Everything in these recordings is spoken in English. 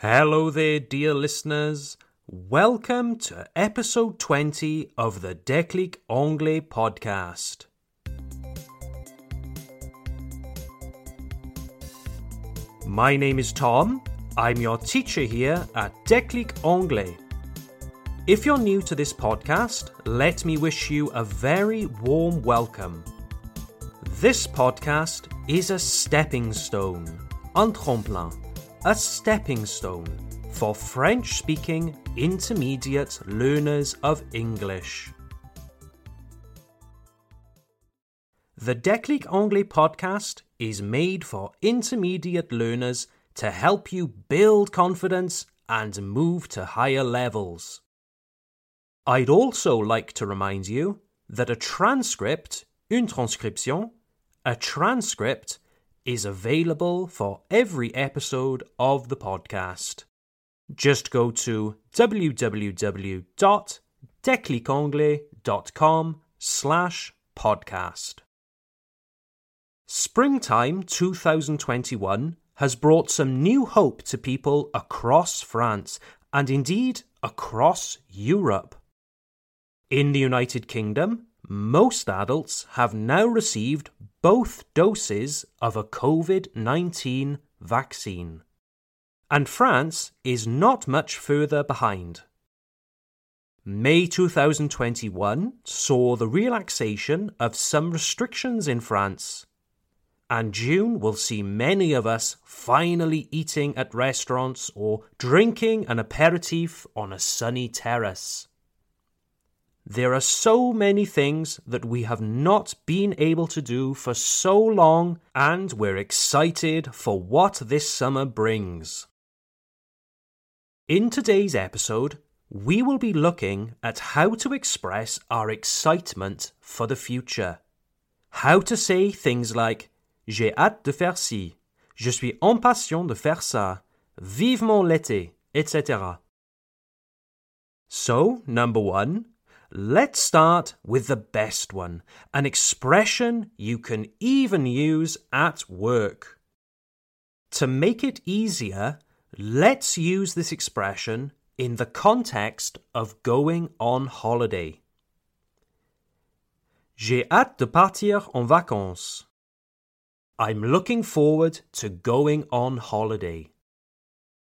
Hello there, dear listeners. Welcome to episode 20 of the Déclic Anglais podcast. My name is Tom. I'm your teacher here at Déclic Anglais. If you're new to this podcast, let me wish you a very warm welcome. This podcast is a stepping stone, un tremplin, a stepping stone for French speaking intermediate learners of English. The Déclic Anglais podcast is made for intermediate learners to help you build confidence and move to higher levels. I'd also like to remind you that a transcript, une transcription, a transcript is available for every episode of the podcast. Just go to www.declicanglais.com slash podcast. Springtime 2021 has brought some new hope to people across France and indeed across Europe. In the United Kingdom, most adults have now received both doses of a COVID 19 vaccine. And France is not much further behind. May 2021 saw the relaxation of some restrictions in France and June will see many of us finally eating at restaurants or drinking an aperitif on a sunny terrace. There are so many things that we have not been able to do for so long, and we're excited for what this summer brings. In today's episode, we will be looking at how to express our excitement for the future. How to say things like J'ai hâte de faire ci. Je suis impatient de faire ça. Vivement l'été, etc. So, number one, let's start with the best one an expression you can even use at work. To make it easier, let's use this expression in the context of going on holiday. J'ai hâte de partir en vacances. I'm looking forward to going on holiday.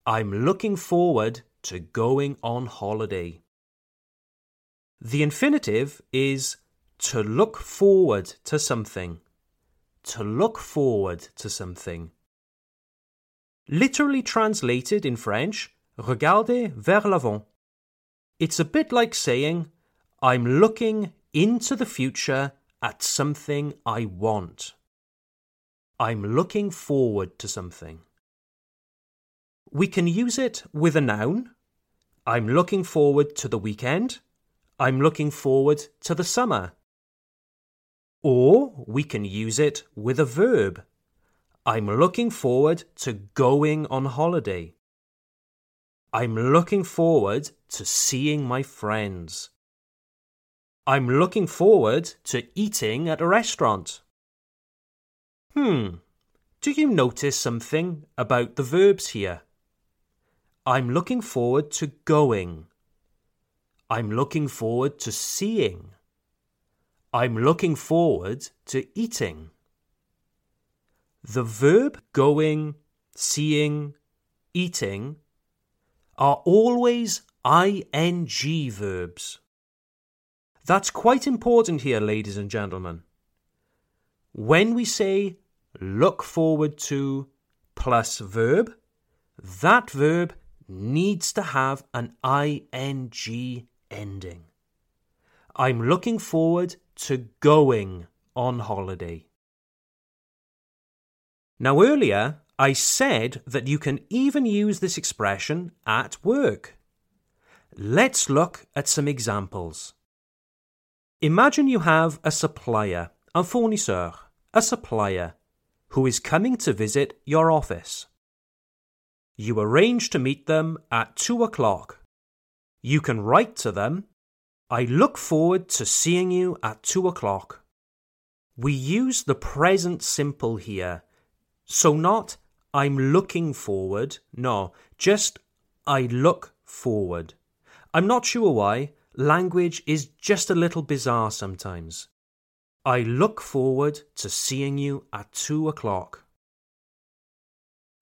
I'm looking forward to going on holiday. The infinitive is to look forward to something. To look forward to something. Literally translated in French, regarder vers l'avant. It's a bit like saying, I'm looking into the future at something I want. I'm looking forward to something. We can use it with a noun. I'm looking forward to the weekend. I'm looking forward to the summer. Or we can use it with a verb. I'm looking forward to going on holiday. I'm looking forward to seeing my friends. I'm looking forward to eating at a restaurant. Hmm, do you notice something about the verbs here? I'm looking forward to going. I'm looking forward to seeing. I'm looking forward to eating. The verb going, seeing, eating are always ing verbs. That's quite important here, ladies and gentlemen. When we say look forward to plus verb, that verb needs to have an ing ending. I'm looking forward to going on holiday. Now, earlier, I said that you can even use this expression at work. Let's look at some examples. Imagine you have a supplier, un fournisseur, a supplier who is coming to visit your office. You arrange to meet them at two o'clock. You can write to them, I look forward to seeing you at two o'clock. We use the present simple here, so not I'm looking forward. No, just I look forward. I'm not sure why. Language is just a little bizarre sometimes. I look forward to seeing you at two o'clock.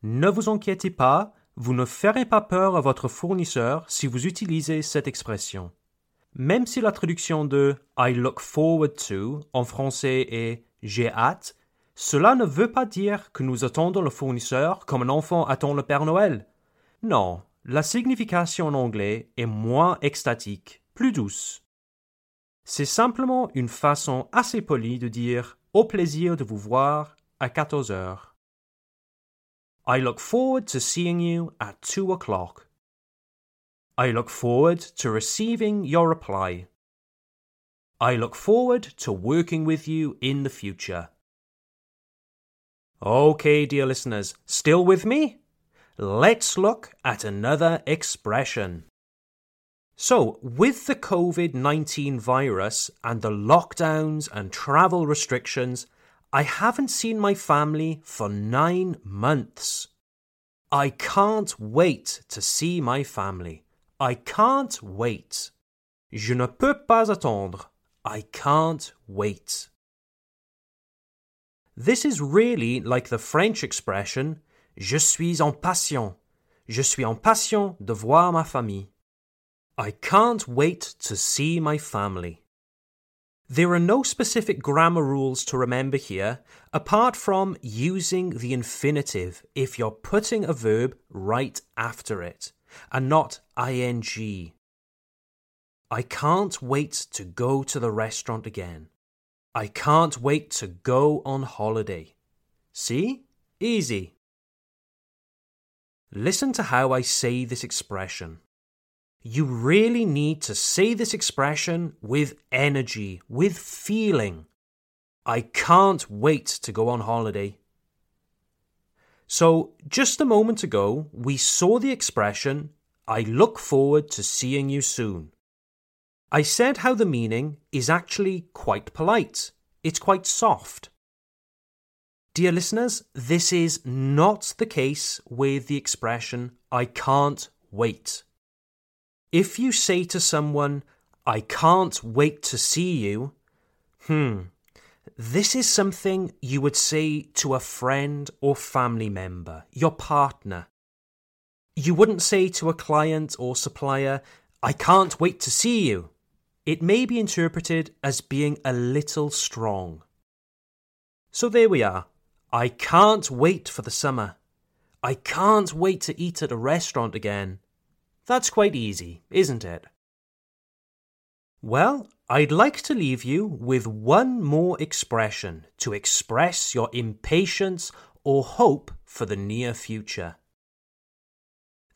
Ne vous inquiétez pas, vous ne ferez pas peur à votre fournisseur si vous utilisez cette expression. Même si la traduction de I look forward to en français est j'ai hâte, cela ne veut pas dire que nous attendons le fournisseur comme un enfant attend le Père Noël. Non, la signification en anglais est moins extatique, plus douce. C'est simplement une façon assez polie de dire au plaisir de vous voir à 14 heures. I look forward to seeing you at two o'clock. I look forward to receiving your reply. I look forward to working with you in the future. Okay, dear listeners, still with me? Let's look at another expression. So, with the COVID 19 virus and the lockdowns and travel restrictions, I haven't seen my family for nine months. I can't wait to see my family. I can't wait. Je ne peux pas attendre. I can't wait. This is really like the French expression Je suis impatient. Je suis impatient de voir ma famille. I can't wait to see my family. There are no specific grammar rules to remember here, apart from using the infinitive if you're putting a verb right after it, and not ing. I can't wait to go to the restaurant again. I can't wait to go on holiday. See? Easy. Listen to how I say this expression. You really need to say this expression with energy, with feeling. I can't wait to go on holiday. So, just a moment ago, we saw the expression, I look forward to seeing you soon. I said how the meaning is actually quite polite, it's quite soft. Dear listeners, this is not the case with the expression, I can't wait. If you say to someone, I can't wait to see you, hmm, this is something you would say to a friend or family member, your partner. You wouldn't say to a client or supplier, I can't wait to see you. It may be interpreted as being a little strong. So there we are. I can't wait for the summer. I can't wait to eat at a restaurant again. That's quite easy, isn't it? Well, I'd like to leave you with one more expression to express your impatience or hope for the near future.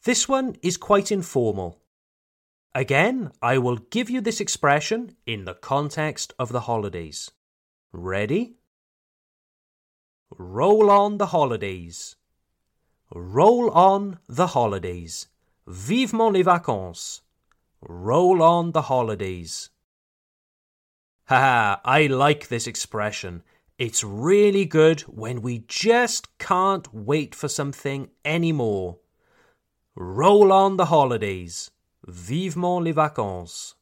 This one is quite informal. Again, I will give you this expression in the context of the holidays. Ready? Roll on the holidays. Roll on the holidays. Vivement les vacances. Roll on the holidays. Ha ha! I like this expression. It's really good when we just can't wait for something anymore. Roll on the holidays. Vivement les vacances.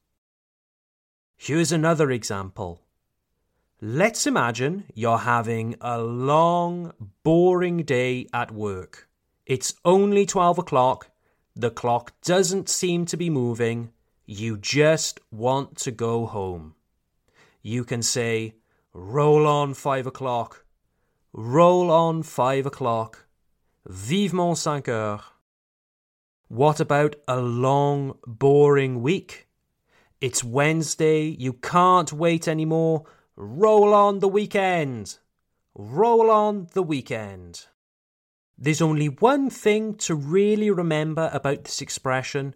Here's another example. Let's imagine you're having a long, boring day at work. It's only 12 o'clock the clock doesn't seem to be moving. You just want to go home. You can say, Roll on five o'clock. Roll on five o'clock. Vivement cinq heures. What about a long, boring week? It's Wednesday, you can't wait anymore. Roll on the weekend. Roll on the weekend. There's only one thing to really remember about this expression.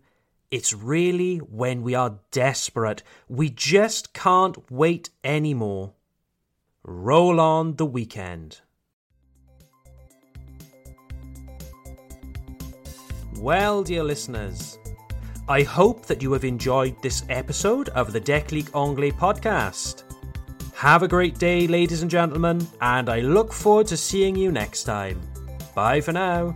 It's really when we are desperate. We just can't wait anymore. Roll on the weekend. Well, dear listeners, I hope that you have enjoyed this episode of the Déclic Anglais podcast. Have a great day, ladies and gentlemen, and I look forward to seeing you next time. Bye for now.